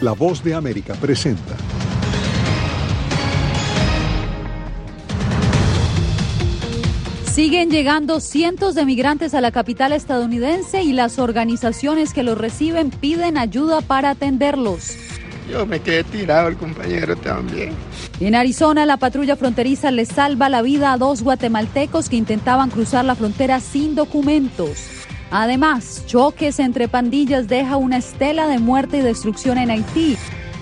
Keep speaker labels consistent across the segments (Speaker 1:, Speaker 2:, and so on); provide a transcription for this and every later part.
Speaker 1: La voz de América presenta.
Speaker 2: Siguen llegando cientos de migrantes a la capital estadounidense y las organizaciones que los reciben piden ayuda para atenderlos.
Speaker 3: Yo me quedé tirado, el compañero también.
Speaker 2: En Arizona, la patrulla fronteriza le salva la vida a dos guatemaltecos que intentaban cruzar la frontera sin documentos. Además, choques entre pandillas deja una estela de muerte y destrucción en Haití.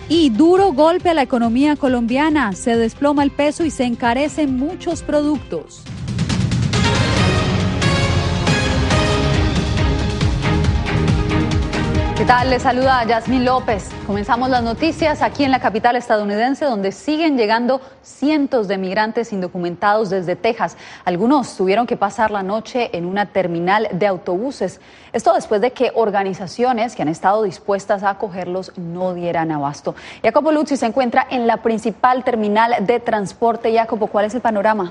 Speaker 2: Y duro golpe a la economía colombiana. Se desploma el peso y se encarecen muchos productos. ¿Qué tal? Les saluda Yasmín López. Comenzamos las noticias aquí en la capital estadounidense, donde siguen llegando cientos de migrantes indocumentados desde Texas. Algunos tuvieron que pasar la noche en una terminal de autobuses. Esto después de que organizaciones que han estado dispuestas a acogerlos no dieran abasto. Jacopo Luzzi se encuentra en la principal terminal de transporte. Jacopo, ¿cuál es el panorama?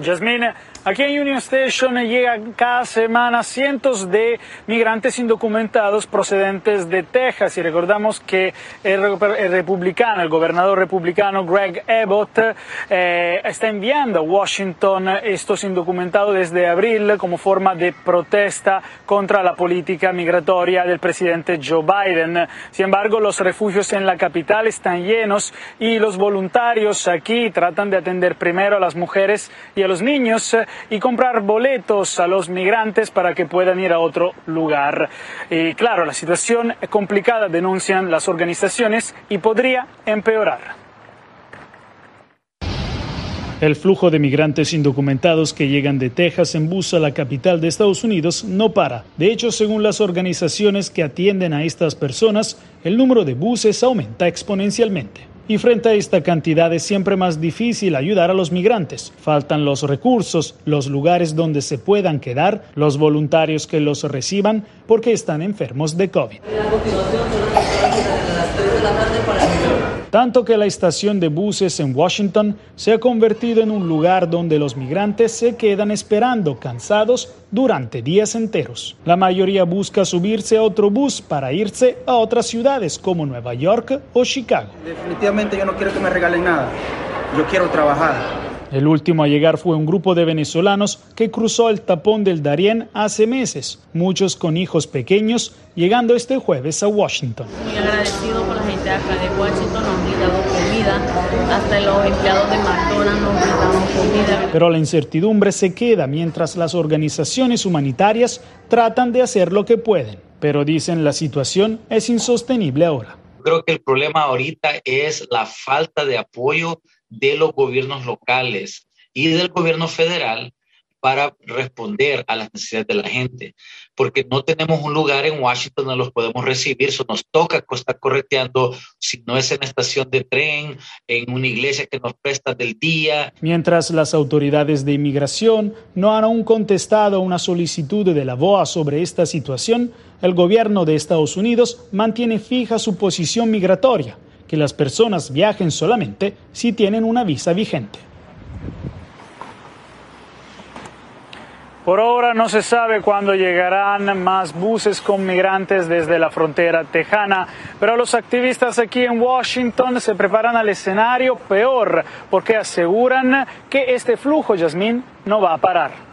Speaker 4: Yasmín, aquí en Union Station llegan cada semana cientos de migrantes indocumentados procedentes de Texas y recordamos que el, republicano, el gobernador republicano Greg Abbott eh, está enviando a Washington estos indocumentados desde abril como forma de protesta contra la política migratoria del presidente Joe Biden. Sin embargo, los refugios en la capital están llenos y los voluntarios aquí tratan de atender primero a las mujeres y a los niños y comprar boletos a los migrantes para que puedan ir a otro lugar. Y claro, la situación es complicada, denuncian las organizaciones, y podría empeorar. El flujo de migrantes indocumentados que llegan de Texas en bus a la capital de Estados Unidos no para. De hecho, según las organizaciones que atienden a estas personas, el número de buses aumenta exponencialmente. Y frente a esta cantidad es siempre más difícil ayudar a los migrantes. Faltan los recursos, los lugares donde se puedan quedar, los voluntarios que los reciban porque están enfermos de COVID. Tanto que la estación de buses en Washington se ha convertido en un lugar donde los migrantes se quedan esperando cansados durante días enteros. La mayoría busca subirse a otro bus para irse a otras ciudades como Nueva York o Chicago.
Speaker 5: Definitivamente yo no quiero que me regalen nada. Yo quiero trabajar.
Speaker 4: El último a llegar fue un grupo de venezolanos que cruzó el tapón del Darién hace meses, muchos con hijos pequeños, llegando este jueves a Washington.
Speaker 6: Muy agradecido por la gente acá de Washington, nos han brindado comida, hasta los empleados de McDonald's nos comida.
Speaker 4: Pero la incertidumbre se queda mientras las organizaciones humanitarias tratan de hacer lo que pueden, pero dicen la situación es insostenible ahora.
Speaker 7: Creo que el problema ahorita es la falta de apoyo de los gobiernos locales y del gobierno federal para responder a las necesidades de la gente, porque no tenemos un lugar en Washington donde los podemos recibir, eso nos toca estar correteando, si no es en la estación de tren, en una iglesia que nos presta del día.
Speaker 4: Mientras las autoridades de inmigración no han aún contestado una solicitud de la BOA sobre esta situación, el gobierno de Estados Unidos mantiene fija su posición migratoria que las personas viajen solamente si tienen una visa vigente. Por ahora no se sabe cuándo llegarán más buses con migrantes desde la frontera tejana, pero los activistas aquí en Washington se preparan al escenario peor porque aseguran que este flujo, Yasmín, no va a parar.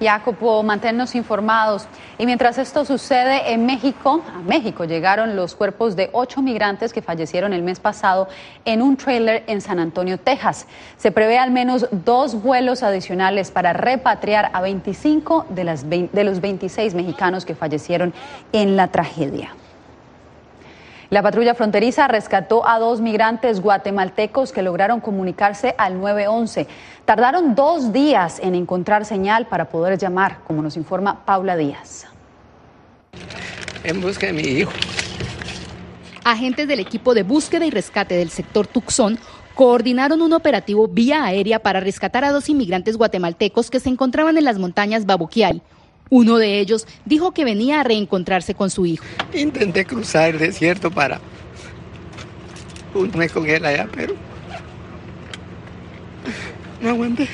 Speaker 2: Jacopo, manténnos informados. Y mientras esto sucede en México, a México llegaron los cuerpos de ocho migrantes que fallecieron el mes pasado en un trailer en San Antonio, Texas. Se prevé al menos dos vuelos adicionales para repatriar a 25 de, las de los 26 mexicanos que fallecieron en la tragedia. La patrulla fronteriza rescató a dos migrantes guatemaltecos que lograron comunicarse al 911. Tardaron dos días en encontrar señal para poder llamar, como nos informa Paula Díaz.
Speaker 3: En busca de mi hijo.
Speaker 8: Agentes del equipo de búsqueda y rescate del sector Tucson coordinaron un operativo vía aérea para rescatar a dos inmigrantes guatemaltecos que se encontraban en las montañas Babuquial, uno de ellos dijo que venía a reencontrarse con su hijo.
Speaker 3: Intenté cruzar el desierto para unirme con él allá, pero no aguanté.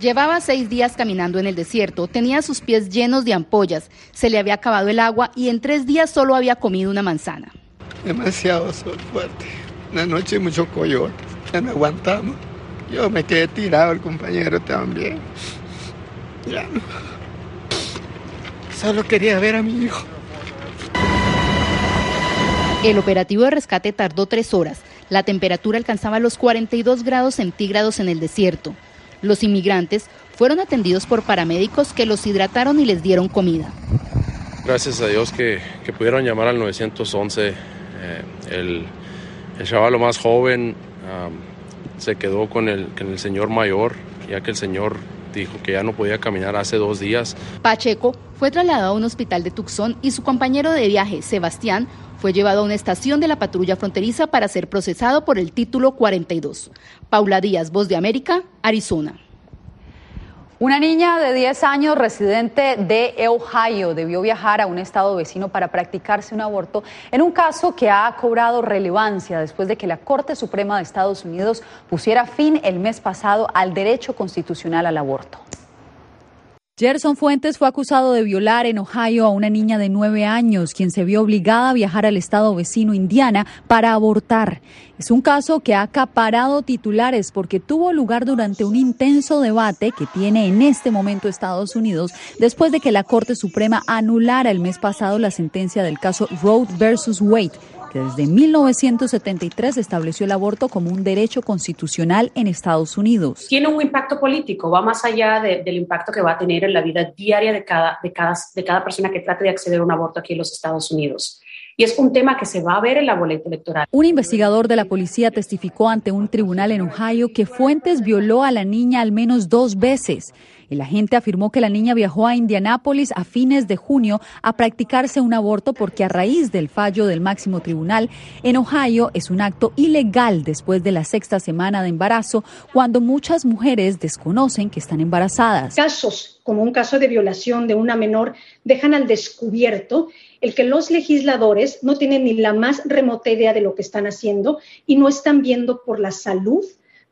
Speaker 8: Llevaba seis días caminando en el desierto, tenía sus pies llenos de ampollas, se le había acabado el agua y en tres días solo había comido una manzana.
Speaker 3: Demasiado sol fuerte. Una noche mucho coyote. Ya no aguantamos. Yo me quedé tirado, el compañero también. Ya no. Solo quería ver a mi hijo.
Speaker 8: El operativo de rescate tardó tres horas. La temperatura alcanzaba los 42 grados centígrados en el desierto. Los inmigrantes fueron atendidos por paramédicos que los hidrataron y les dieron comida.
Speaker 9: Gracias a Dios que, pudieron llamar al 911. Eh, el, el chaval más joven se quedó con el, con el señor mayor, ya que el señor dijo que ya no podía caminar hace dos días.
Speaker 8: Pacheco fue trasladado a un hospital de Tucson y su compañero de viaje, Sebastián, fue llevado a una estación de la patrulla fronteriza para ser procesado por el título 42. Paula Díaz, Voz de América, Arizona.
Speaker 2: Una niña de 10 años residente de Ohio debió viajar a un estado vecino para practicarse un aborto en un caso que ha cobrado relevancia después de que la Corte Suprema de Estados Unidos pusiera fin el mes pasado al derecho constitucional al aborto. Gerson Fuentes fue acusado de violar en Ohio a una niña de nueve años, quien se vio obligada a viajar al estado vecino Indiana para abortar. Es un caso que ha acaparado titulares porque tuvo lugar durante un intenso debate que tiene en este momento Estados Unidos después de que la Corte Suprema anulara el mes pasado la sentencia del caso Roe versus Wade que desde 1973 estableció el aborto como un derecho constitucional en Estados Unidos.
Speaker 10: Tiene un impacto político, va más allá del impacto que va a tener en la vida diaria de cada, de, cada, de cada persona que trate de acceder a un aborto aquí en los Estados Unidos. Y es un tema que se va a ver en la boleta electoral.
Speaker 2: Un investigador de la policía testificó ante un tribunal en Ohio que Fuentes violó a la niña al menos dos veces. El agente afirmó que la niña viajó a Indianápolis a fines de junio a practicarse un aborto porque a raíz del fallo del máximo tribunal en Ohio es un acto ilegal después de la sexta semana de embarazo cuando muchas mujeres desconocen que están embarazadas.
Speaker 11: Casos como un caso de violación de una menor dejan al descubierto el que los legisladores no tienen ni la más remota idea de lo que están haciendo y no están viendo por la salud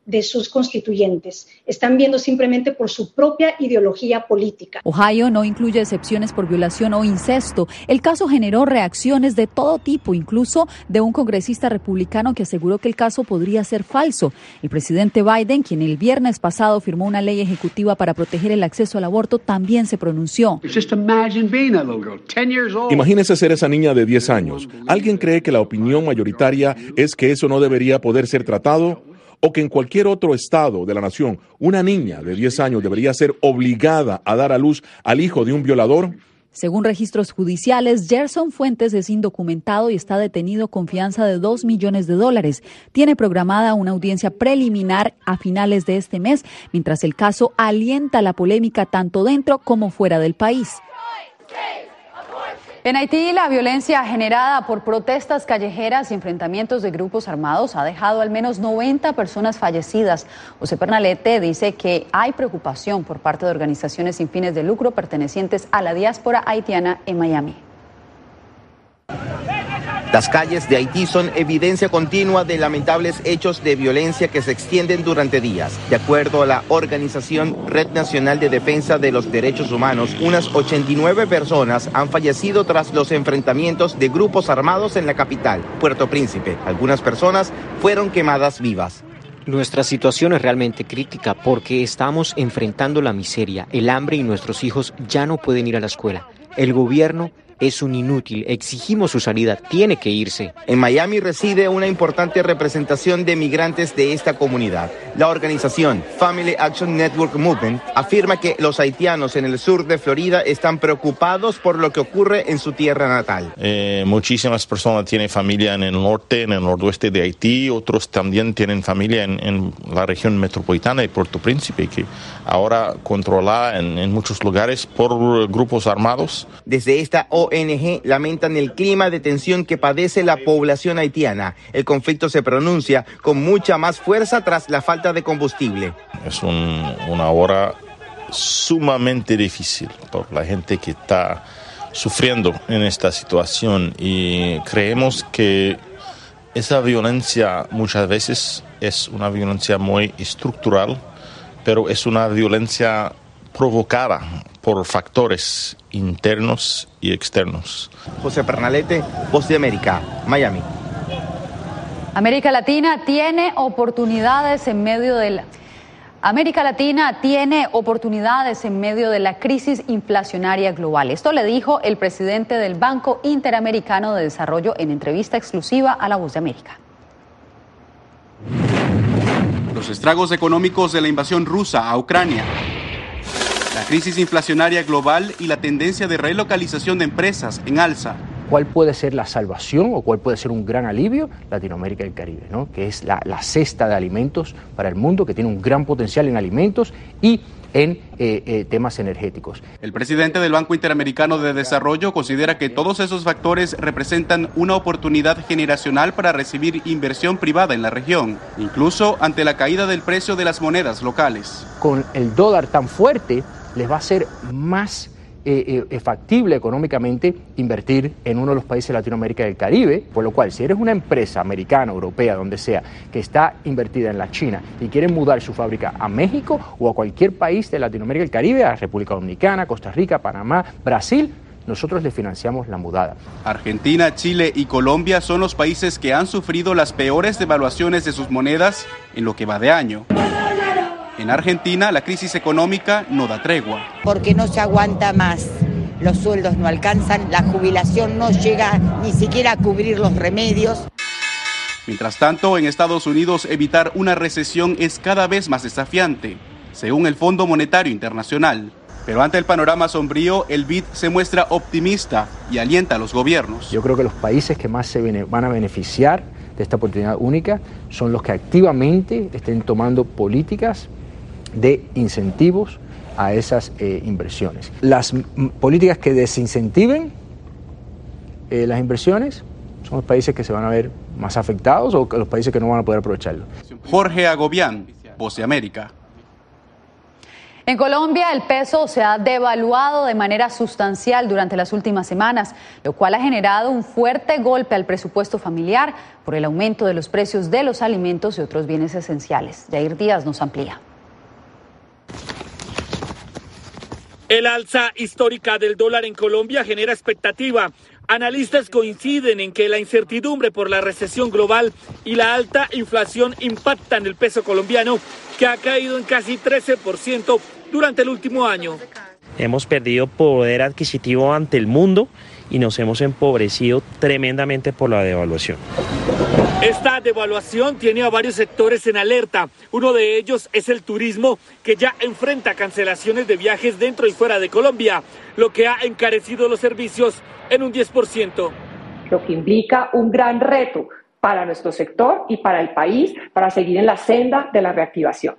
Speaker 11: de sus constituyentes. Están viendo simplemente por su propia ideología política.
Speaker 2: Ohio no incluye excepciones por violación o incesto. El caso generó reacciones de todo tipo, incluso de un congresista republicano que aseguró que el caso podría ser falso. El presidente Biden, quien el viernes pasado firmó una ley ejecutiva para proteger el acceso al aborto, también se pronunció.
Speaker 12: Imagínese ser esa niña de 10 años. ¿Alguien cree que la opinión mayoritaria es que eso no debería poder ser tratado? O que en cualquier otro estado de la nación una niña de 10 años debería ser obligada a dar a luz al hijo de un violador?
Speaker 2: Según registros judiciales, Gerson Fuentes es indocumentado y está detenido con fianza de 2 millones de dólares. Tiene programada una audiencia preliminar a finales de este mes, mientras el caso alienta la polémica tanto dentro como fuera del país. En Haití, la violencia generada por protestas callejeras y enfrentamientos de grupos armados ha dejado al menos 90 personas fallecidas. José Pernalete dice que hay preocupación por parte de organizaciones sin fines de lucro pertenecientes a la diáspora haitiana en Miami.
Speaker 13: Las calles de Haití son evidencia continua de lamentables hechos de violencia que se extienden durante días. De acuerdo a la organización Red Nacional de Defensa de los Derechos Humanos, unas 89 personas han fallecido tras los enfrentamientos de grupos armados en la capital, Puerto Príncipe. Algunas personas fueron quemadas vivas.
Speaker 14: Nuestra situación es realmente crítica porque estamos enfrentando la miseria, el hambre y nuestros hijos ya no pueden ir a la escuela. El gobierno es un inútil. Exigimos su salida. Tiene que irse.
Speaker 13: En Miami reside una importante representación de migrantes de esta comunidad. La organización Family Action Network Movement afirma que los haitianos en el sur de Florida están preocupados por lo que ocurre en su tierra natal.
Speaker 15: Eh, muchísimas personas tienen familia en el norte, en el noroeste de Haití. Otros también tienen familia en, la región metropolitana de Puerto Príncipe, que ahora controlada en, en muchos lugares por grupos armados.
Speaker 13: Desde esta ONG lamentan el clima de tensión que padece la población haitiana. El conflicto se pronuncia con mucha más fuerza tras la falta de combustible.
Speaker 15: Es una hora sumamente difícil por la gente que está sufriendo en esta situación y creemos que esa violencia muchas veces es una violencia muy estructural pero es una violencia provocada por factores internos y externos.
Speaker 13: José Pernalete, Voz de América, Miami.
Speaker 2: América Latina tiene oportunidades en medio del... América Latina tiene oportunidades en medio de la crisis inflacionaria global. Esto le dijo el presidente del Banco Interamericano de Desarrollo en entrevista exclusiva a La Voz de América.
Speaker 16: Los estragos económicos de la invasión rusa a Ucrania, la crisis inflacionaria global y la tendencia de relocalización de empresas en alza
Speaker 17: cuál puede ser la salvación o cuál puede ser un gran alivio, Latinoamérica y el Caribe, ¿no? que es la, cesta de alimentos para el mundo, que tiene un gran potencial en alimentos y en eh, eh, temas energéticos.
Speaker 16: El presidente del Banco Interamericano de Desarrollo considera que todos esos factores representan una oportunidad generacional para recibir inversión privada en la región, incluso ante la caída del precio de las monedas locales.
Speaker 17: Con el dólar tan fuerte, les va a ser más eh, eh, factible económicamente invertir en uno de los países de Latinoamérica y del Caribe, por lo cual si eres una empresa americana, europea, donde sea, que está invertida en la China y quiere mudar su fábrica a México o a cualquier país de Latinoamérica y el Caribe, a República Dominicana, Costa Rica, Panamá, Brasil, nosotros le financiamos la mudada.
Speaker 16: Argentina, Chile y Colombia son los países que han sufrido las peores devaluaciones de sus monedas en lo que va de año. En Argentina, la crisis económica no da tregua.
Speaker 18: Porque no se aguanta más. Los sueldos no alcanzan, la jubilación no llega ni siquiera a cubrir los remedios.
Speaker 16: Mientras tanto, en Estados Unidos evitar una recesión es cada vez más desafiante, según el Fondo Monetario Internacional. Pero ante el panorama sombrío, el BID se muestra optimista y alienta a los gobiernos.
Speaker 17: Yo creo que los países que más se van a beneficiar de esta oportunidad única son los que activamente estén tomando políticas de incentivos a esas eh, inversiones. Las políticas que desincentiven eh, las inversiones son los países que se van a ver más afectados o los países que no van a poder aprovecharlo.
Speaker 16: Jorge Agobián, Voz de América.
Speaker 2: En Colombia el peso se ha devaluado de manera sustancial durante las últimas semanas, lo cual ha generado un fuerte golpe al presupuesto familiar por el aumento de los precios de los alimentos y otros bienes esenciales. Jair Díaz nos amplía.
Speaker 19: El alza histórica del dólar en Colombia genera expectativa. Analistas coinciden en que la incertidumbre por la recesión global y la alta inflación impactan el peso colombiano, que ha caído en casi 13% durante el último año.
Speaker 20: Hemos perdido poder adquisitivo ante el mundo y nos hemos empobrecido tremendamente por la devaluación.
Speaker 19: Esta devaluación tiene a varios sectores en alerta. Uno de ellos es el turismo, que ya enfrenta cancelaciones de viajes dentro y fuera de Colombia, lo que ha encarecido los servicios en un 10%.
Speaker 21: Lo que implica un gran reto para nuestro sector y para el país para seguir en la senda de la reactivación.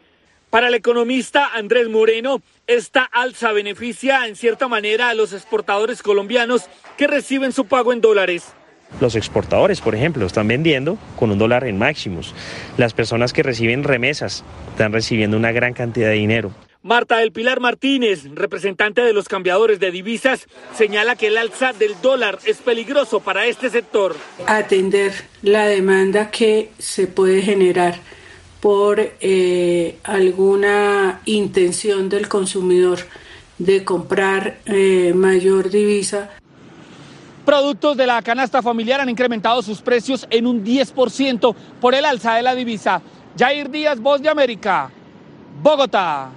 Speaker 19: Para el economista Andrés Moreno, esta alza beneficia en cierta manera a los exportadores colombianos que reciben su pago en dólares.
Speaker 20: Los exportadores, por ejemplo, están vendiendo con un dólar en máximos. Las personas que reciben remesas están recibiendo una gran cantidad de dinero.
Speaker 19: Marta del Pilar Martínez, representante de los cambiadores de divisas, señala que el alza del dólar es peligroso para este sector.
Speaker 22: Atender la demanda que se puede generar por eh, alguna intención del consumidor de comprar eh, mayor divisa.
Speaker 19: Productos de la canasta familiar han incrementado sus precios en un 10% por el alza de la divisa. Jair Díaz, Voz de América, Bogotá.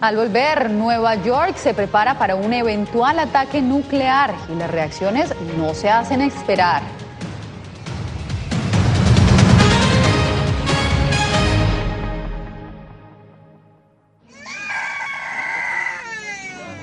Speaker 2: Al volver, Nueva York se prepara para un eventual ataque nuclear y las reacciones no se hacen esperar.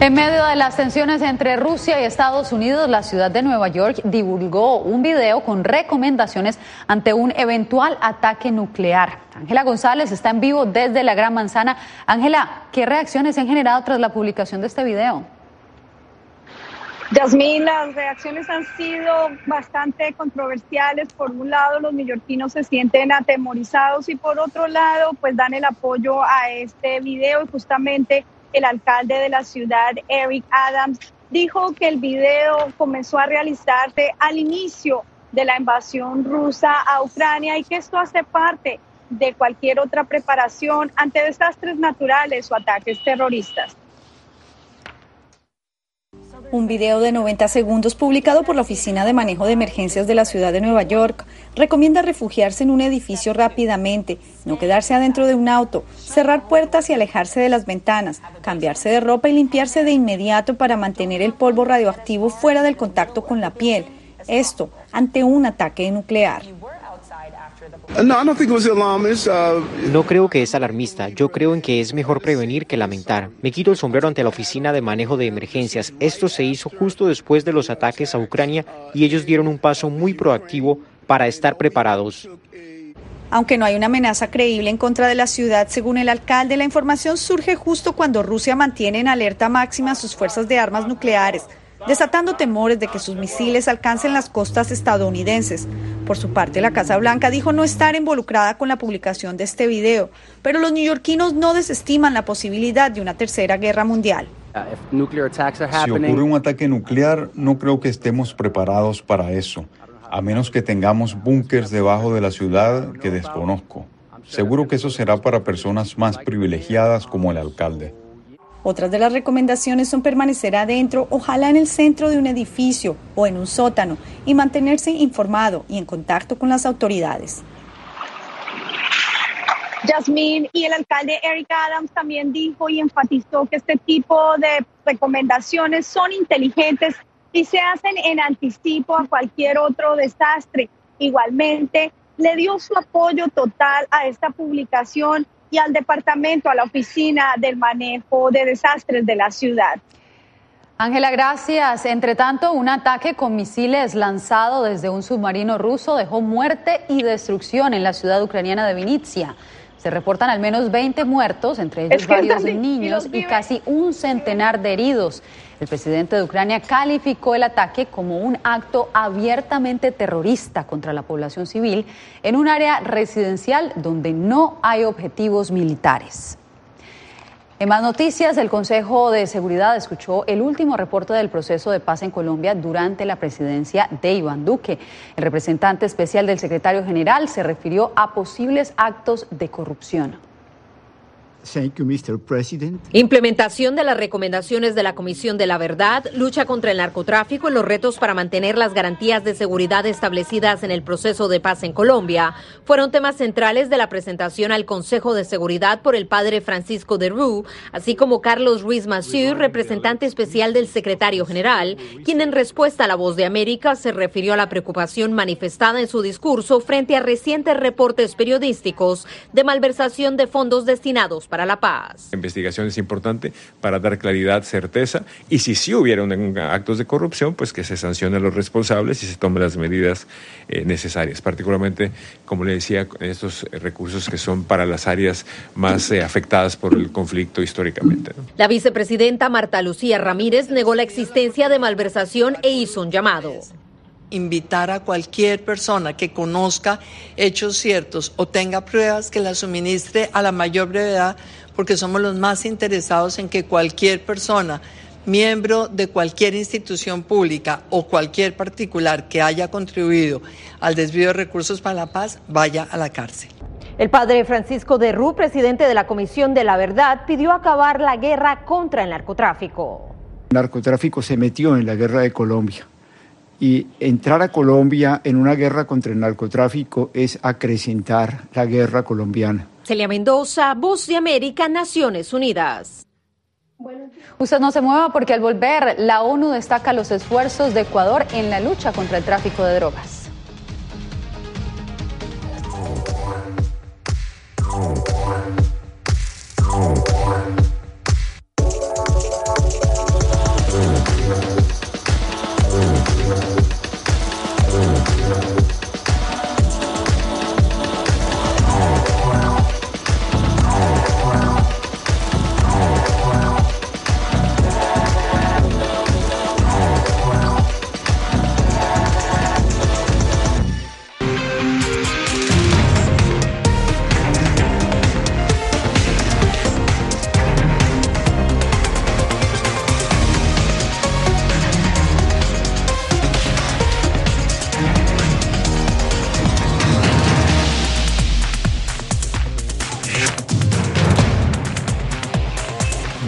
Speaker 2: En medio de las tensiones entre Rusia y Estados Unidos, la ciudad de Nueva York divulgó un video con recomendaciones ante un eventual ataque nuclear. Ángela González está en vivo desde la Gran Manzana. Ángela, ¿qué reacciones se han generado tras la publicación de este video?
Speaker 23: Yasmín, las reacciones han sido bastante controversiales. Por un lado, los neoyorquinos se sienten atemorizados y por otro lado, pues dan el apoyo a este video y justamente el alcalde de la ciudad, Eric Adams, dijo que el video comenzó a realizarse al inicio de la invasión rusa a Ucrania y que esto hace parte de cualquier otra preparación ante desastres naturales o ataques terroristas.
Speaker 24: Un video de 90 segundos publicado por la Oficina de Manejo de Emergencias de la Ciudad de Nueva York recomienda refugiarse en un edificio rápidamente, no quedarse adentro de un auto, cerrar puertas y alejarse de las ventanas, cambiarse de ropa y limpiarse de inmediato para mantener el polvo radioactivo fuera del contacto con la piel. Esto ante un ataque nuclear.
Speaker 14: No creo que es alarmista, yo creo en que es mejor prevenir que lamentar. Me quito el sombrero ante la Oficina de Manejo de Emergencias. Esto se hizo justo después de los ataques a Ucrania y ellos dieron un paso muy proactivo para estar preparados.
Speaker 24: Aunque no hay una amenaza creíble en contra de la ciudad, según el alcalde, la información surge justo cuando Rusia mantiene en alerta máxima sus fuerzas de armas nucleares desatando temores de que sus misiles alcancen las costas estadounidenses. Por su parte, la Casa Blanca dijo no estar involucrada con la publicación de este video, pero los neoyorquinos no desestiman la posibilidad de una tercera guerra mundial.
Speaker 25: Si ocurre un ataque nuclear, no creo que estemos preparados para eso, a menos que tengamos búnkers debajo de la ciudad que desconozco. Seguro que eso será para personas más privilegiadas como el alcalde.
Speaker 24: Otras de las recomendaciones son permanecer adentro, ojalá en el centro de un edificio o en un sótano, y mantenerse informado y en contacto con las autoridades.
Speaker 23: Yasmín y el alcalde Eric Adams también dijo y enfatizó que este tipo de recomendaciones son inteligentes y se hacen en anticipo a cualquier otro desastre. Igualmente, le dio su apoyo total a esta publicación y al departamento, a la oficina del manejo de desastres de la ciudad.
Speaker 2: Ángela, gracias. Entre tanto, un ataque con misiles lanzado desde un submarino ruso dejó muerte y destrucción en la ciudad ucraniana de Vinitsia. Se reportan al menos 20 muertos, entre ellos varios niños y casi un centenar de heridos. El presidente de Ucrania calificó el ataque como un acto abiertamente terrorista contra la población civil en un área residencial donde no hay objetivos militares. En más noticias, el Consejo de Seguridad escuchó el último reporte del proceso de paz en Colombia durante la presidencia de Iván Duque. El representante especial del secretario general se refirió a posibles actos de corrupción.
Speaker 26: Implementación de las recomendaciones de la Comisión de la Verdad, lucha contra el narcotráfico y los retos para mantener las garantías de seguridad establecidas en el proceso de paz en Colombia fueron temas centrales de la presentación al Consejo de Seguridad por el padre Francisco de Rue, así como Carlos Ruiz Massieu, representante especial del secretario general, quien en respuesta a la voz de América se refirió a la preocupación manifestada en su discurso frente a recientes reportes periodísticos de malversación de fondos destinados para la Paz.
Speaker 25: La investigación es importante para dar claridad, certeza y si sí hubieron actos de corrupción, pues que se sancionen a los responsables y se tomen las medidas eh, necesarias, particularmente, como le decía, estos recursos que son para las áreas más eh, afectadas por el conflicto históricamente.
Speaker 26: La vicepresidenta Marta Lucía Ramírez negó la existencia de malversación e hizo un llamado
Speaker 27: invitar a cualquier persona que conozca hechos ciertos o tenga pruebas que las suministre a la mayor brevedad, porque somos los más interesados en que cualquier persona, miembro de cualquier institución pública o cualquier particular que haya contribuido al desvío de recursos para la paz, vaya a la cárcel.
Speaker 26: El padre Francisco de Rú, presidente de la Comisión de la Verdad, pidió acabar la guerra contra el narcotráfico.
Speaker 28: El narcotráfico se metió en la guerra de Colombia y entrar a Colombia en una guerra contra el narcotráfico es acrecentar la guerra colombiana.
Speaker 26: Celia Mendoza, Voz de América, Naciones Unidas.
Speaker 2: Usted no se mueva porque al volver la ONU destaca los esfuerzos de Ecuador en la lucha contra el tráfico de drogas.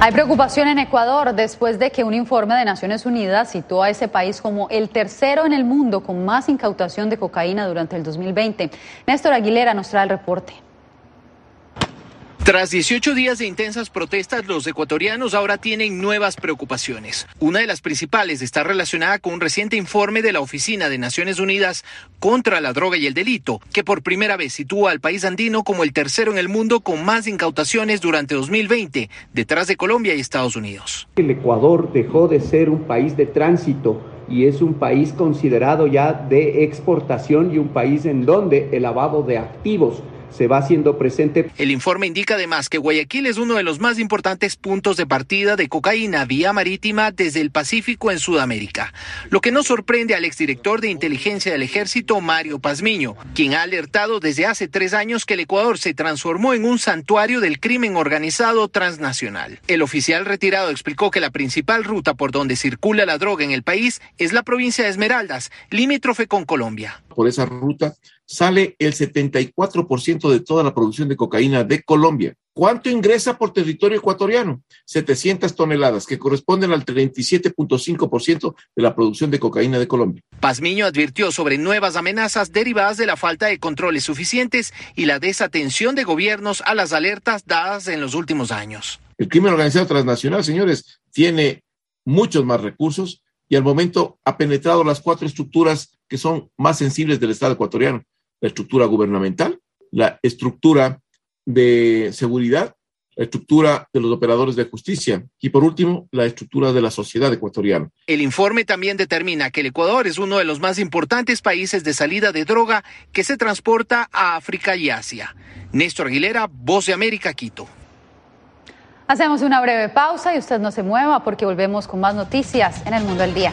Speaker 2: Hay preocupación en Ecuador después de que un informe de Naciones Unidas citó a ese país como el tercero en el mundo con más incautación de cocaína durante el 2020. Néstor Aguilera nos trae el reporte.
Speaker 29: Tras 18 días de intensas protestas, los ecuatorianos ahora tienen nuevas preocupaciones. Una de las principales está relacionada con un reciente informe de la Oficina de Naciones Unidas contra la Droga y el Delito, que por primera vez sitúa al país andino como el tercero en el mundo con más incautaciones durante 2020, detrás de Colombia y Estados Unidos.
Speaker 30: El Ecuador dejó de ser un país de tránsito y es un país considerado ya de exportación y un país en donde el lavado de activos se va haciendo presente.
Speaker 29: El informe indica además que Guayaquil es uno de los más importantes puntos de partida de cocaína vía marítima desde el Pacífico en Sudamérica, lo que no sorprende al exdirector de inteligencia del ejército, Mario Pazmiño, quien ha alertado desde hace tres años que el Ecuador se transformó en un santuario del crimen organizado transnacional. El oficial retirado explicó que la principal ruta por donde circula la droga en el país es la provincia de Esmeraldas, limítrofe con Colombia.
Speaker 31: Por esa ruta sale el 74% de toda la producción de cocaína de Colombia. ¿Cuánto ingresa por territorio ecuatoriano? 700 toneladas, que corresponden al 37.5% de la producción de cocaína de Colombia.
Speaker 29: Pazmiño advirtió sobre nuevas amenazas derivadas de la falta de controles suficientes y la desatención de gobiernos a las alertas dadas en los últimos años.
Speaker 31: El crimen organizado transnacional, señores, tiene muchos más recursos y al momento ha penetrado las cuatro estructuras que son más sensibles del Estado ecuatoriano la estructura gubernamental, la estructura de seguridad, la estructura de los operadores de justicia y por último la estructura de la sociedad ecuatoriana.
Speaker 29: El informe también determina que el Ecuador es uno de los más importantes países de salida de droga que se transporta a África y Asia. Néstor Aguilera, Voz de América, Quito.
Speaker 2: Hacemos una breve pausa y usted no se mueva porque volvemos con más noticias en el mundo del día.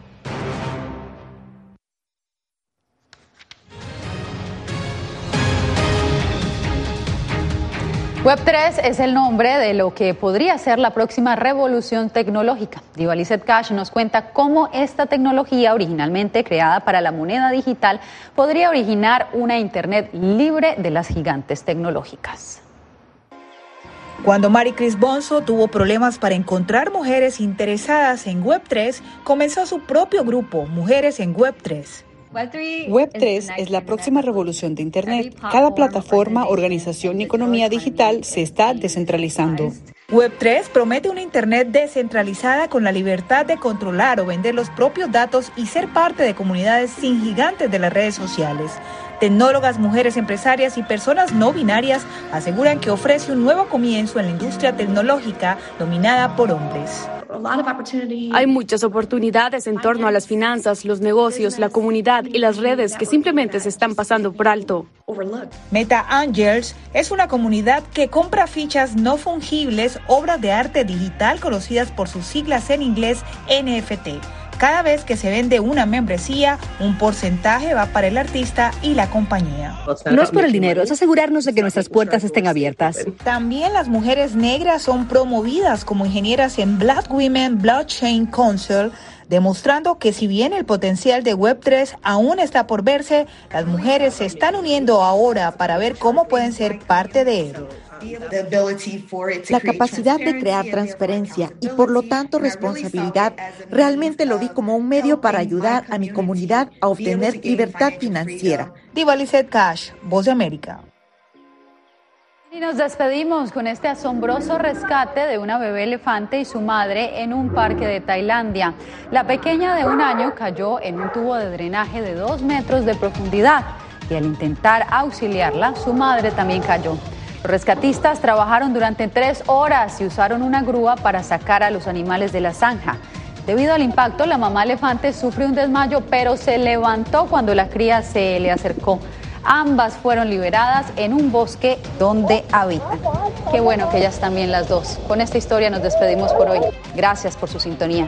Speaker 2: Web3 es el nombre de lo que podría ser la próxima revolución tecnológica. Divalizet Cash nos cuenta cómo esta tecnología, originalmente creada para la moneda digital, podría originar una Internet libre de las gigantes tecnológicas.
Speaker 32: Cuando Mary Chris Bonzo tuvo problemas para encontrar mujeres interesadas en Web3, comenzó su propio grupo, Mujeres en Web3.
Speaker 24: Web3 es la próxima revolución de Internet. Cada plataforma, organización y economía digital se está descentralizando.
Speaker 32: Web3 promete una Internet descentralizada con la libertad de controlar o vender los propios datos y ser parte de comunidades sin gigantes de las redes sociales. Tecnólogas, mujeres empresarias y personas no binarias aseguran que ofrece un nuevo comienzo en la industria tecnológica dominada por hombres.
Speaker 33: Hay muchas oportunidades en torno a las finanzas, los negocios, la comunidad y las redes que simplemente se están pasando por alto.
Speaker 32: Meta Angels es una comunidad que compra fichas no fungibles, obras de arte digital conocidas por sus siglas en inglés NFT cada vez que se vende una membresía, un porcentaje va para el artista y la compañía.
Speaker 34: No es por el dinero, es asegurarnos de que nuestras puertas estén abiertas.
Speaker 32: También las mujeres negras son promovidas como ingenieras en Black Women Blockchain Council demostrando que si bien el potencial de Web3 aún está por verse, las mujeres se están uniendo ahora para ver cómo pueden ser parte de él.
Speaker 35: La capacidad de crear transparencia y por lo tanto responsabilidad realmente lo vi como un medio para ayudar a mi comunidad a obtener libertad financiera.
Speaker 32: Diva Cash, Voz de América.
Speaker 2: Y nos despedimos con este asombroso rescate de una bebé elefante y su madre en un parque de Tailandia. La pequeña de un año cayó en un tubo de drenaje de dos metros de profundidad y al intentar auxiliarla, su madre también cayó. Los rescatistas trabajaron durante tres horas y usaron una grúa para sacar a los animales de la zanja. Debido al impacto, la mamá elefante sufrió un desmayo, pero se levantó cuando la cría se le acercó. Ambas fueron liberadas en un bosque donde habitan. Qué bueno que ellas también las dos. Con esta historia nos despedimos por hoy. Gracias por su sintonía.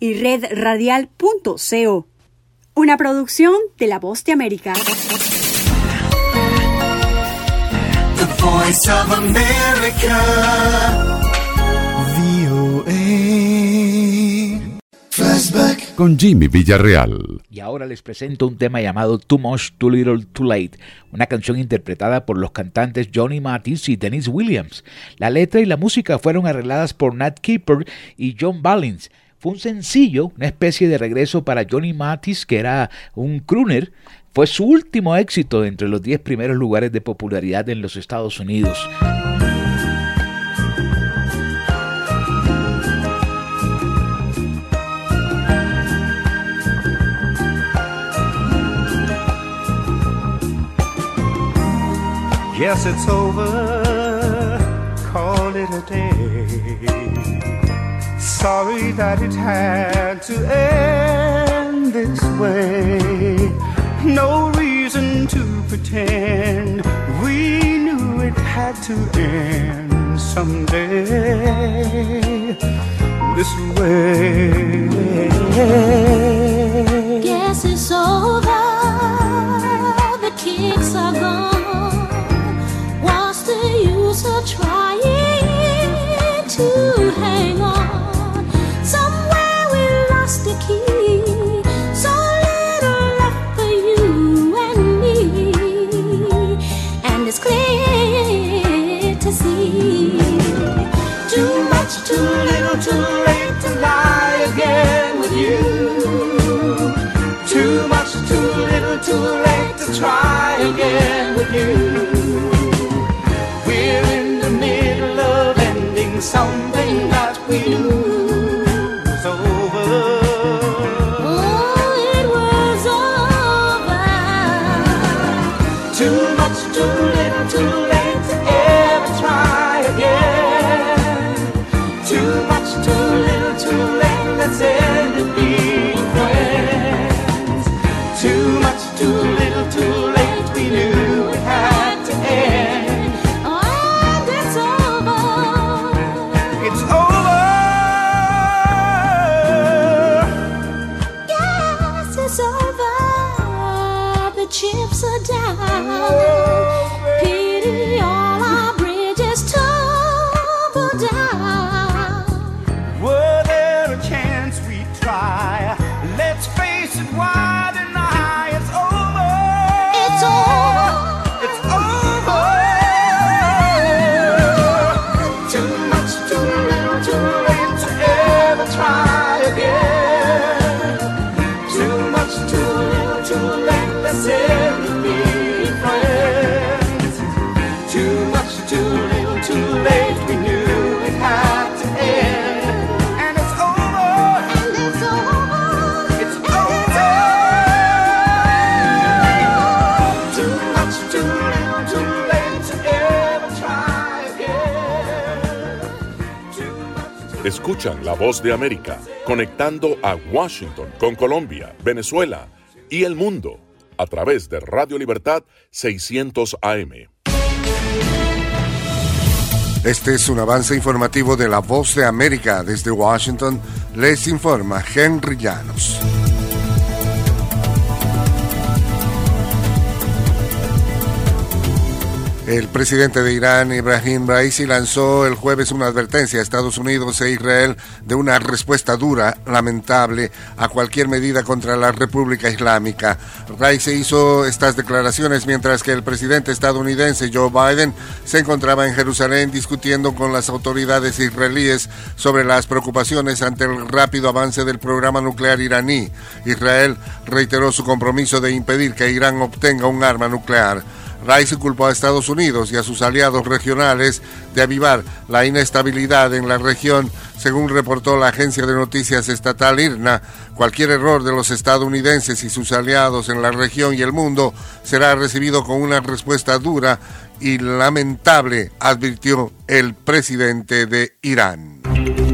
Speaker 36: y redradial.co. Una producción de La Voz de América.
Speaker 37: Con Jimmy Villarreal.
Speaker 25: Y ahora les presento un tema llamado Too Much, Too Little, Too Late, una canción interpretada por los cantantes Johnny Mathis y Dennis Williams. La letra y la música fueron arregladas por Nat Keeper y John Ballins. Fue un sencillo, una especie de regreso para Johnny Mathis, que era un crooner. Fue su último éxito entre los 10 primeros lugares de popularidad en los Estados Unidos.
Speaker 38: Yes, it's over. Call it a. Sorry that it had to end this way. No reason to pretend we knew it had to end someday. This way.
Speaker 39: Guess it's over. The kicks are gone. What's the use of trying
Speaker 40: Escuchan la voz de América conectando a Washington con Colombia, Venezuela y el mundo a través de Radio Libertad 600 AM.
Speaker 31: Este es un avance informativo de la voz de América. Desde Washington les informa Henry Llanos. El presidente de Irán, Ibrahim Raisi, lanzó el jueves una advertencia a Estados Unidos e Israel de una respuesta dura, lamentable, a cualquier medida contra la República Islámica. Raisi hizo estas declaraciones mientras que el presidente estadounidense Joe Biden se encontraba en Jerusalén discutiendo con las autoridades israelíes sobre las preocupaciones ante el rápido avance del programa nuclear iraní. Israel reiteró su compromiso de impedir que Irán obtenga un arma nuclear. Rice culpó a Estados Unidos y a sus aliados regionales de avivar la inestabilidad en la región, Según reportó la agencia de noticias estatal IRNA, cualquier error de los estadounidenses y sus aliados en la región y el mundo será recibido con una respuesta dura y lamentable, advirtió el presidente de Irán.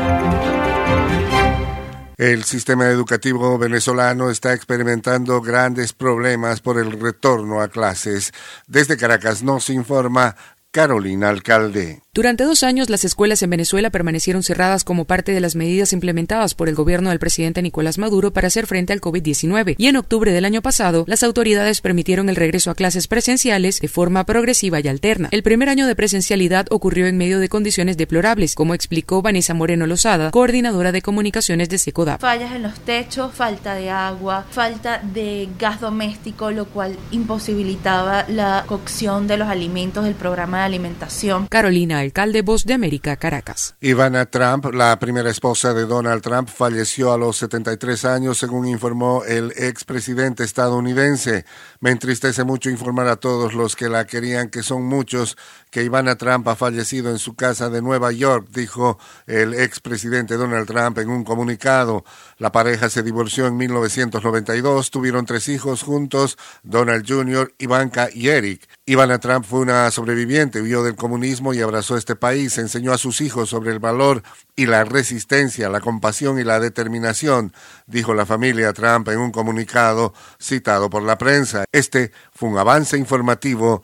Speaker 31: El sistema educativo venezolano está experimentando grandes problemas por el retorno a clases. Desde Caracas nos informa Carolina Alcalde.
Speaker 41: Durante dos años, las escuelas en Venezuela permanecieron cerradas como parte de las medidas implementadas por el gobierno del presidente Nicolás Maduro para hacer frente al COVID-19. Y en octubre del año pasado, las autoridades permitieron el regreso a clases presenciales de forma progresiva y alterna. El primer año de presencialidad ocurrió en medio de condiciones deplorables, como explicó Vanessa Moreno Lozada, coordinadora de comunicaciones de SECODAP.
Speaker 42: Fallas en los techos, falta de agua, falta de gas doméstico, lo cual imposibilitaba la cocción de los alimentos del programa de alimentación.
Speaker 41: Carolina alcalde Voz de América, Caracas.
Speaker 31: Ivana Trump, la primera esposa de Donald Trump, falleció a los 73 años, según informó el expresidente estadounidense. Me entristece mucho informar a todos los que la querían, que son muchos, que Ivana Trump ha fallecido en su casa de Nueva York, dijo el expresidente Donald Trump en un comunicado. La pareja se divorció en 1992, tuvieron tres hijos juntos, Donald Jr., Ivanka y Eric. Ivana Trump fue una sobreviviente, huyó del comunismo y abrazó este país, enseñó a sus hijos sobre el valor y la resistencia, la compasión y la determinación, dijo la familia Trump en un comunicado citado por la prensa. Este fue un avance informativo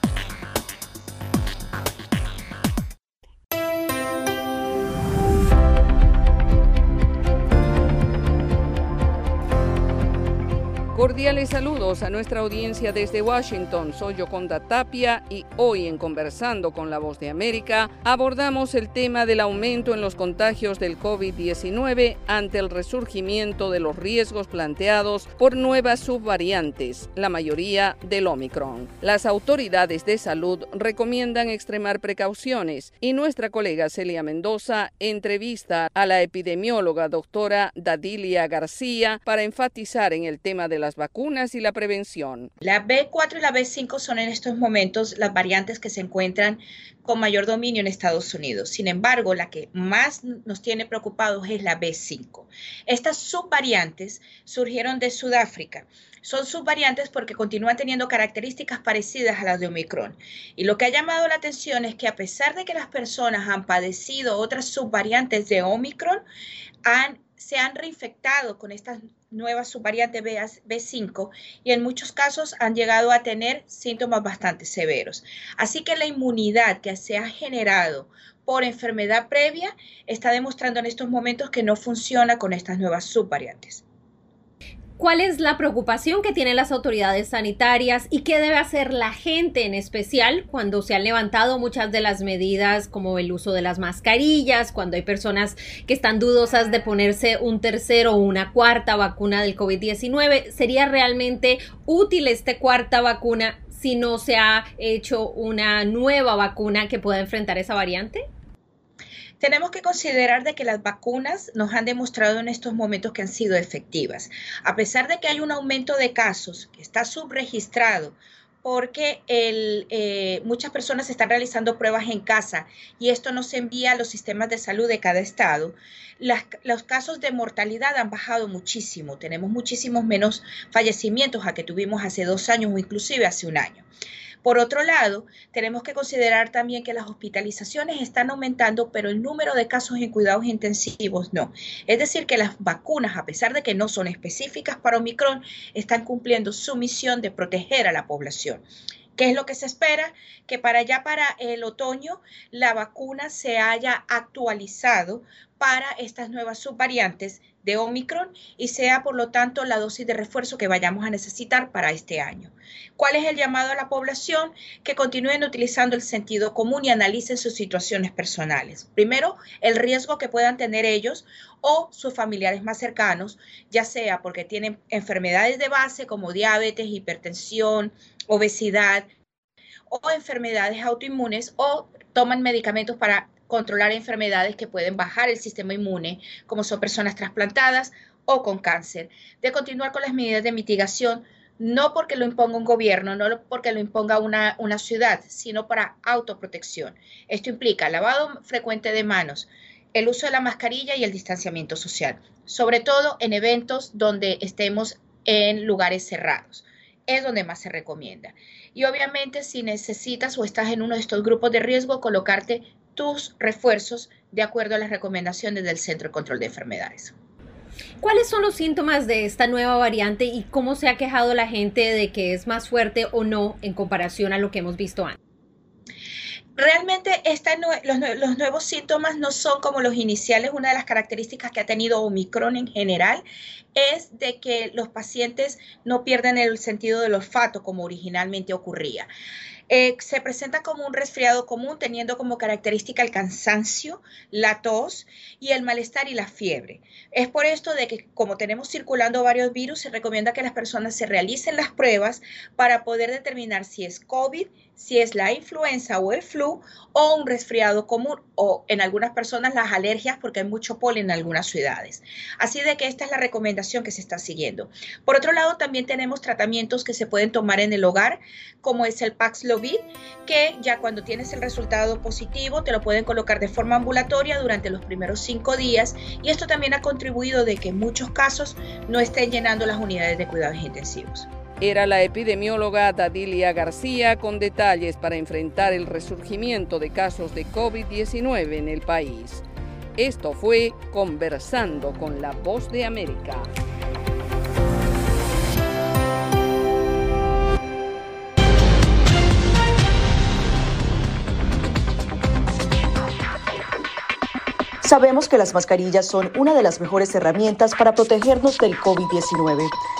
Speaker 43: Cordiales saludos a nuestra audiencia desde Washington. Soy Yoconda Tapia y hoy en Conversando con la Voz de América abordamos el tema del aumento en los contagios del COVID-19 ante el resurgimiento de los riesgos planteados por nuevas subvariantes, la mayoría del Omicron. Las autoridades de salud recomiendan extremar precauciones y nuestra colega Celia Mendoza entrevista a la epidemióloga doctora Dadilia García para enfatizar en el tema de la las vacunas y la prevención.
Speaker 44: La B4 y la B5 son en estos momentos las variantes que se encuentran con mayor dominio en Estados Unidos. Sin embargo, la que más nos tiene preocupados es la B5. Estas subvariantes surgieron de Sudáfrica. Son subvariantes porque continúan teniendo características parecidas a las de Omicron. Y lo que ha llamado la atención es que a pesar de que las personas han padecido otras subvariantes de Omicron, se han reinfectado con estas nuevas subvariantes B5 y en muchos casos han llegado a tener síntomas bastante severos. Así que la inmunidad que se ha generado por enfermedad previa está demostrando en estos momentos que no funciona con estas nuevas subvariantes.
Speaker 45: ¿Cuál es la preocupación que tienen las autoridades sanitarias y qué debe hacer la gente en especial cuando se han levantado muchas de las medidas como el uso de las mascarillas, cuando hay personas que están dudosas de ponerse un tercero o una cuarta vacuna del COVID-19? ¿Sería realmente útil esta cuarta vacuna si no se ha hecho una nueva vacuna que pueda enfrentar esa variante?
Speaker 44: Tenemos que considerar de que las vacunas nos han demostrado en estos momentos que han sido efectivas. A pesar de que hay un aumento de casos que está subregistrado porque eh, muchas personas están realizando pruebas en casa y esto no se envía a los sistemas de salud de cada estado. Los casos de mortalidad han bajado muchísimo. Tenemos muchísimos menos fallecimientos a que tuvimos hace dos años o inclusive hace un año. Por otro lado, tenemos que considerar también que las hospitalizaciones están aumentando, pero el número de casos en cuidados intensivos no. Es decir, que las vacunas, a pesar de que no son específicas para Omicron, están cumpliendo su misión de proteger a la población. ¿Qué es lo que se espera? Que para allá, para el otoño, la vacuna se haya actualizado para estas nuevas subvariantes de Omicron y sea por lo tanto la dosis de refuerzo que vayamos a necesitar para este año. ¿Cuál es el llamado a la población? Que continúen utilizando el sentido común y analicen sus situaciones personales. Primero, el riesgo que puedan tener ellos o sus familiares más cercanos, ya sea porque tienen enfermedades de base como diabetes, hipertensión, obesidad o enfermedades autoinmunes o toman medicamentos para controlar enfermedades que pueden bajar el sistema inmune, como son personas trasplantadas o con cáncer, de continuar con las medidas de mitigación, no porque lo imponga un gobierno, no porque lo imponga una, una ciudad, sino para autoprotección. Esto implica lavado frecuente de manos, el uso de la mascarilla y el distanciamiento social, sobre todo en eventos donde estemos en lugares cerrados. Es donde más se recomienda. Y obviamente si necesitas o estás en uno de estos grupos de riesgo, colocarte tus refuerzos de acuerdo a las recomendaciones del Centro de Control de Enfermedades.
Speaker 45: ¿Cuáles son los síntomas de esta nueva variante y cómo se ha quejado la gente de que es más fuerte o no en comparación a lo que hemos visto antes?
Speaker 44: Realmente esta, los, los, nuevos síntomas no son como los iniciales. Una de las características que ha tenido Omicron en general es de que los pacientes no pierden el sentido del olfato como originalmente ocurría. Eh, se presenta como un resfriado común, teniendo como característica el cansancio, la tos y el malestar y la fiebre. Es por esto de que como tenemos circulando varios virus, se recomienda que las personas se realicen las pruebas para poder determinar si es COVID, si es la influenza o el flu o un resfriado común o en algunas personas las alergias porque hay mucho polen en algunas ciudades. Así de que esta es la recomendación que se está siguiendo. Por otro lado, también tenemos tratamientos que se pueden tomar en el hogar, como es el Paxlovid, que ya cuando tienes el resultado positivo te lo pueden colocar de forma ambulatoria durante los primeros cinco días y esto también ha contribuido de que en muchos casos no estén llenando las unidades de cuidados intensivos.
Speaker 43: Era la epidemióloga Dadilia García con detalles para enfrentar el resurgimiento de casos de COVID-19 en el país. Esto fue Conversando con la Voz de América.
Speaker 46: Sabemos que las mascarillas son una de las mejores herramientas para protegernos del COVID-19,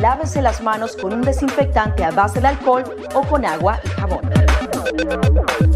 Speaker 46: lávese las manos con un desinfectante a base de alcohol o con agua y jabón.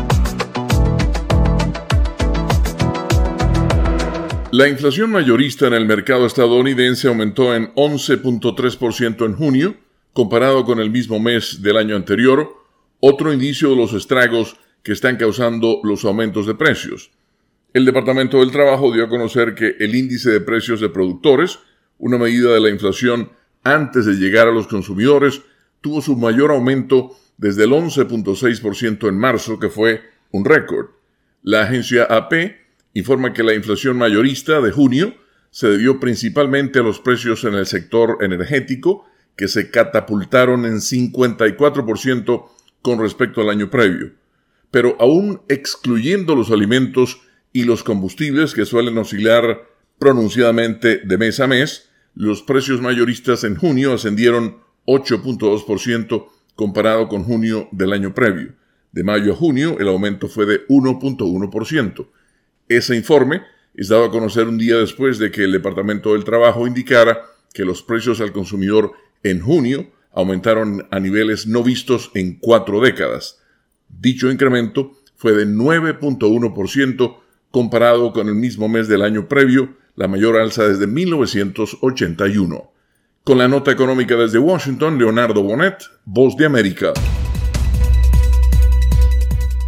Speaker 47: La inflación mayorista en el mercado estadounidense aumentó en 11.3% en junio, comparado con el mismo mes del año anterior, otro indicio de los estragos que están causando los aumentos de precios. El Departamento del Trabajo dio a conocer que el índice de precios de productores, una medida de la inflación antes de llegar a los consumidores, tuvo su mayor aumento desde el 11.6% en marzo, que fue un récord. La agencia AP informa que la inflación mayorista de junio se debió principalmente a los precios en el sector energético, que se catapultaron en 54% con respecto al año previo. Pero aún excluyendo los alimentos y los combustibles que suelen oscilar pronunciadamente de mes a mes, los precios mayoristas en junio ascendieron 8.2% comparado con junio del año previo. De mayo a junio el aumento fue de 1.1%. Ese informe es dado a conocer un día después de que el Departamento del Trabajo indicara que los precios al consumidor en junio aumentaron a niveles no vistos en cuatro décadas. Dicho incremento fue de 9.1% comparado con el mismo mes del año previo, la mayor alza desde 1981. Con la nota económica desde Washington, Leonardo Bonet, Voz de América.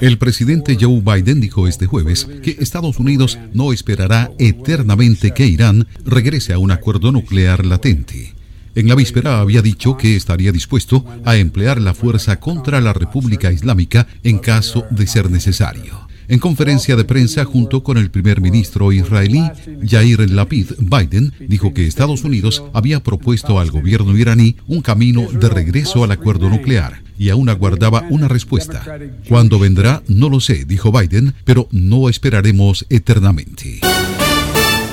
Speaker 48: El presidente Joe Biden dijo este jueves que Estados Unidos no esperará eternamente que Irán regrese a un acuerdo nuclear latente. En la víspera había dicho que estaría dispuesto a emplear la fuerza contra la República Islámica en caso de ser necesario. En conferencia de prensa junto con el primer ministro israelí Yair Lapid, Biden dijo que Estados Unidos había propuesto al gobierno iraní un camino de regreso al acuerdo nuclear y aún aguardaba una respuesta. ¿Cuándo vendrá? No lo sé, dijo Biden, pero no esperaremos eternamente.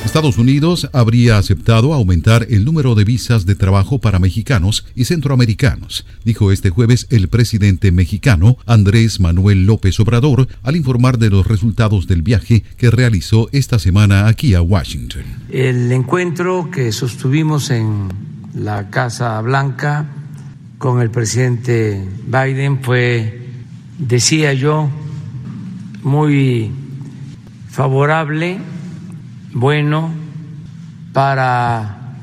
Speaker 48: Estados Unidos habría aceptado aumentar el número de visas de trabajo para mexicanos y centroamericanos, dijo este jueves el presidente mexicano Andrés Manuel López Obrador al informar de los resultados del viaje que realizó esta semana aquí a Washington.
Speaker 49: El encuentro que sostuvimos en la Casa Blanca con el presidente Biden fue, decía yo, muy favorable bueno para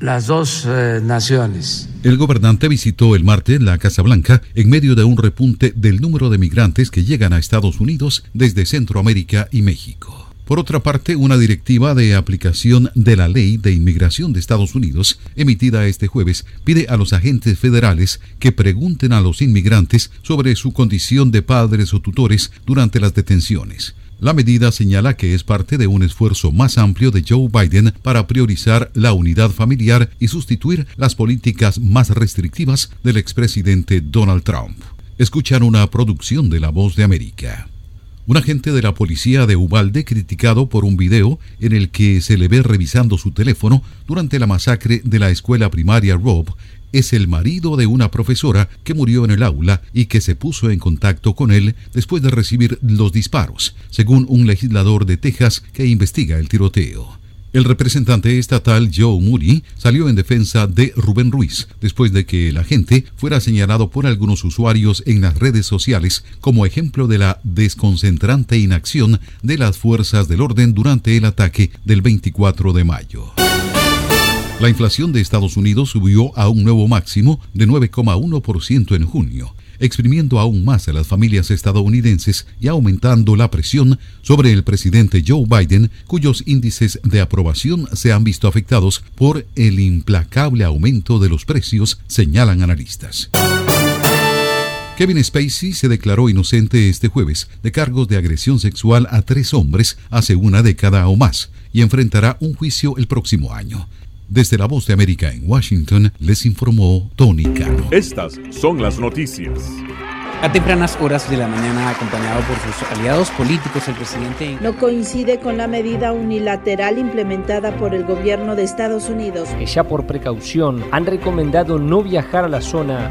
Speaker 49: las dos eh, naciones.
Speaker 48: El gobernante visitó el martes la Casa Blanca en medio de un repunte del número de migrantes que llegan a Estados Unidos desde Centroamérica y México. Por otra parte, una directiva de aplicación de la Ley de Inmigración de Estados Unidos, emitida este jueves, pide a los agentes federales que pregunten a los inmigrantes sobre su condición de padres o tutores durante las detenciones. La medida señala que es parte de un esfuerzo más amplio de Joe Biden para priorizar la unidad familiar y sustituir las políticas más restrictivas del expresidente Donald Trump. Escuchan una producción de La Voz de América. Un agente de la policía de Ubalde criticado por un video en el que se le ve revisando su teléfono durante la masacre de la escuela primaria Rob es el marido de una profesora que murió en el aula y que se puso en contacto con él después de recibir los disparos, según un legislador de Texas que investiga el tiroteo. El representante estatal Joe Moody salió en defensa de Rubén Ruiz después de que el agente fuera señalado por algunos usuarios en las redes sociales como ejemplo de la desconcentrante inacción de las fuerzas del orden durante el ataque del 24 de mayo. La inflación de Estados Unidos subió a un nuevo máximo de 9,1% en junio, exprimiendo aún más a las familias estadounidenses y aumentando la presión sobre el presidente Joe Biden, cuyos índices de aprobación se han visto afectados por el implacable aumento de los precios, señalan analistas. Kevin Spacey se declaró inocente este jueves de cargos de agresión sexual a tres hombres hace una década o más y enfrentará un juicio el próximo año. Desde la Voz de América en Washington les informó Tony Cano.
Speaker 39: Estas son las noticias.
Speaker 50: A tempranas horas de la mañana, acompañado por sus aliados políticos, el presidente...
Speaker 51: No coincide con la medida unilateral implementada por el gobierno de Estados Unidos.
Speaker 52: Que ya por precaución han recomendado no viajar a la zona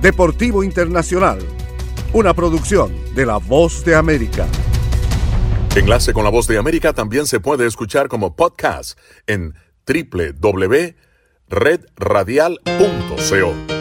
Speaker 53: Deportivo Internacional, una producción de La Voz de América.
Speaker 39: Enlace con La Voz de América también se puede escuchar como podcast en www.redradial.co.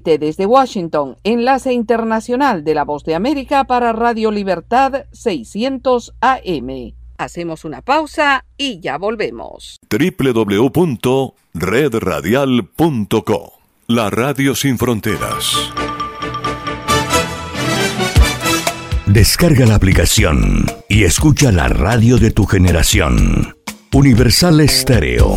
Speaker 43: desde Washington, enlace internacional de la Voz de América para Radio Libertad 600 AM. Hacemos una pausa y ya volvemos.
Speaker 54: www.redradial.co La Radio Sin Fronteras.
Speaker 55: Descarga la aplicación y escucha la radio de tu generación. Universal Estéreo.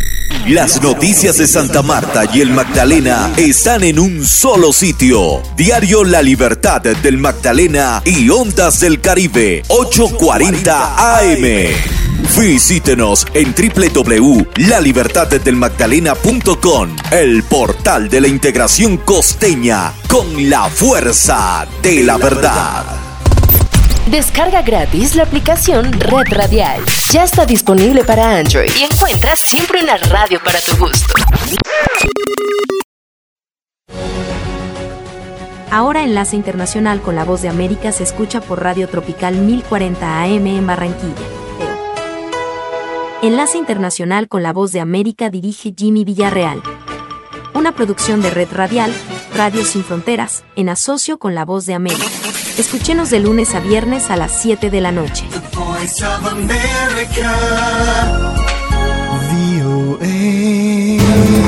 Speaker 56: Las noticias de Santa Marta y el Magdalena están en un solo sitio. Diario La Libertad del Magdalena y Ondas del Caribe, 840 AM. Visítenos en www.lalibertaddelmagdalena.com, el portal de la integración costeña con la fuerza de la verdad.
Speaker 57: Descarga gratis la aplicación Red Radial. Ya está disponible para Android y encuentras siempre una radio para tu gusto.
Speaker 58: Ahora Enlace Internacional con la Voz de América se escucha por Radio Tropical 1040 AM en Barranquilla. Enlace Internacional con la Voz de América dirige Jimmy Villarreal. Una producción de Red Radial, Radio Sin Fronteras, en asocio con la Voz de América. Escúchenos de lunes a viernes a las 7 de la noche.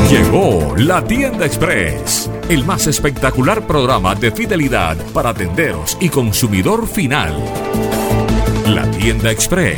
Speaker 40: Llegó la Tienda Express, el más espectacular programa de fidelidad para tenderos y consumidor final. La Tienda Express,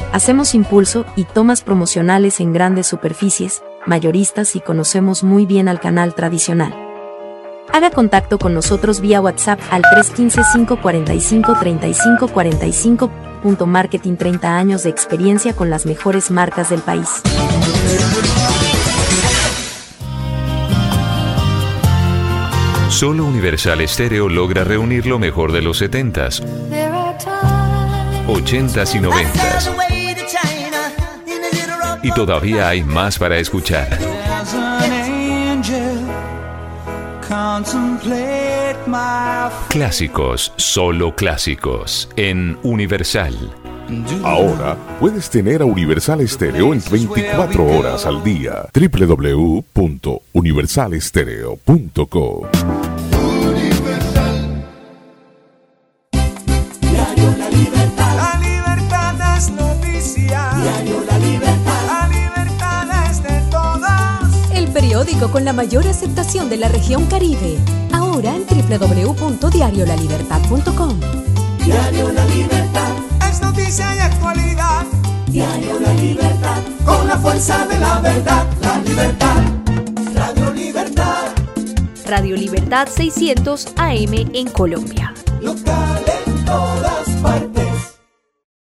Speaker 58: hacemos impulso y tomas promocionales en grandes superficies, mayoristas y conocemos muy bien al canal tradicional. Haga contacto con nosotros vía WhatsApp al 315-545-3545. Punto Marketing 30 años de experiencia con las mejores marcas del país.
Speaker 59: Solo Universal Estéreo logra reunir lo mejor de los 70s, 80s y 90s. Y todavía hay más para escuchar. Clásicos, solo clásicos, en Universal.
Speaker 54: Ahora puedes tener a Universal Estéreo en 24 horas al día. www.universalestereo.co
Speaker 60: Diario La Libertad. La libertad es noticia. Diario La Libertad. La libertad
Speaker 61: periódico con la mayor aceptación de la región Caribe. Ahora en www.diariolalibertad.com.
Speaker 60: Diario La Libertad. Es noticia y actualidad. Diario La Libertad. Con la fuerza de la verdad. La libertad. Radio Libertad.
Speaker 62: Radio Libertad 600 AM en Colombia.
Speaker 60: Local en todas partes.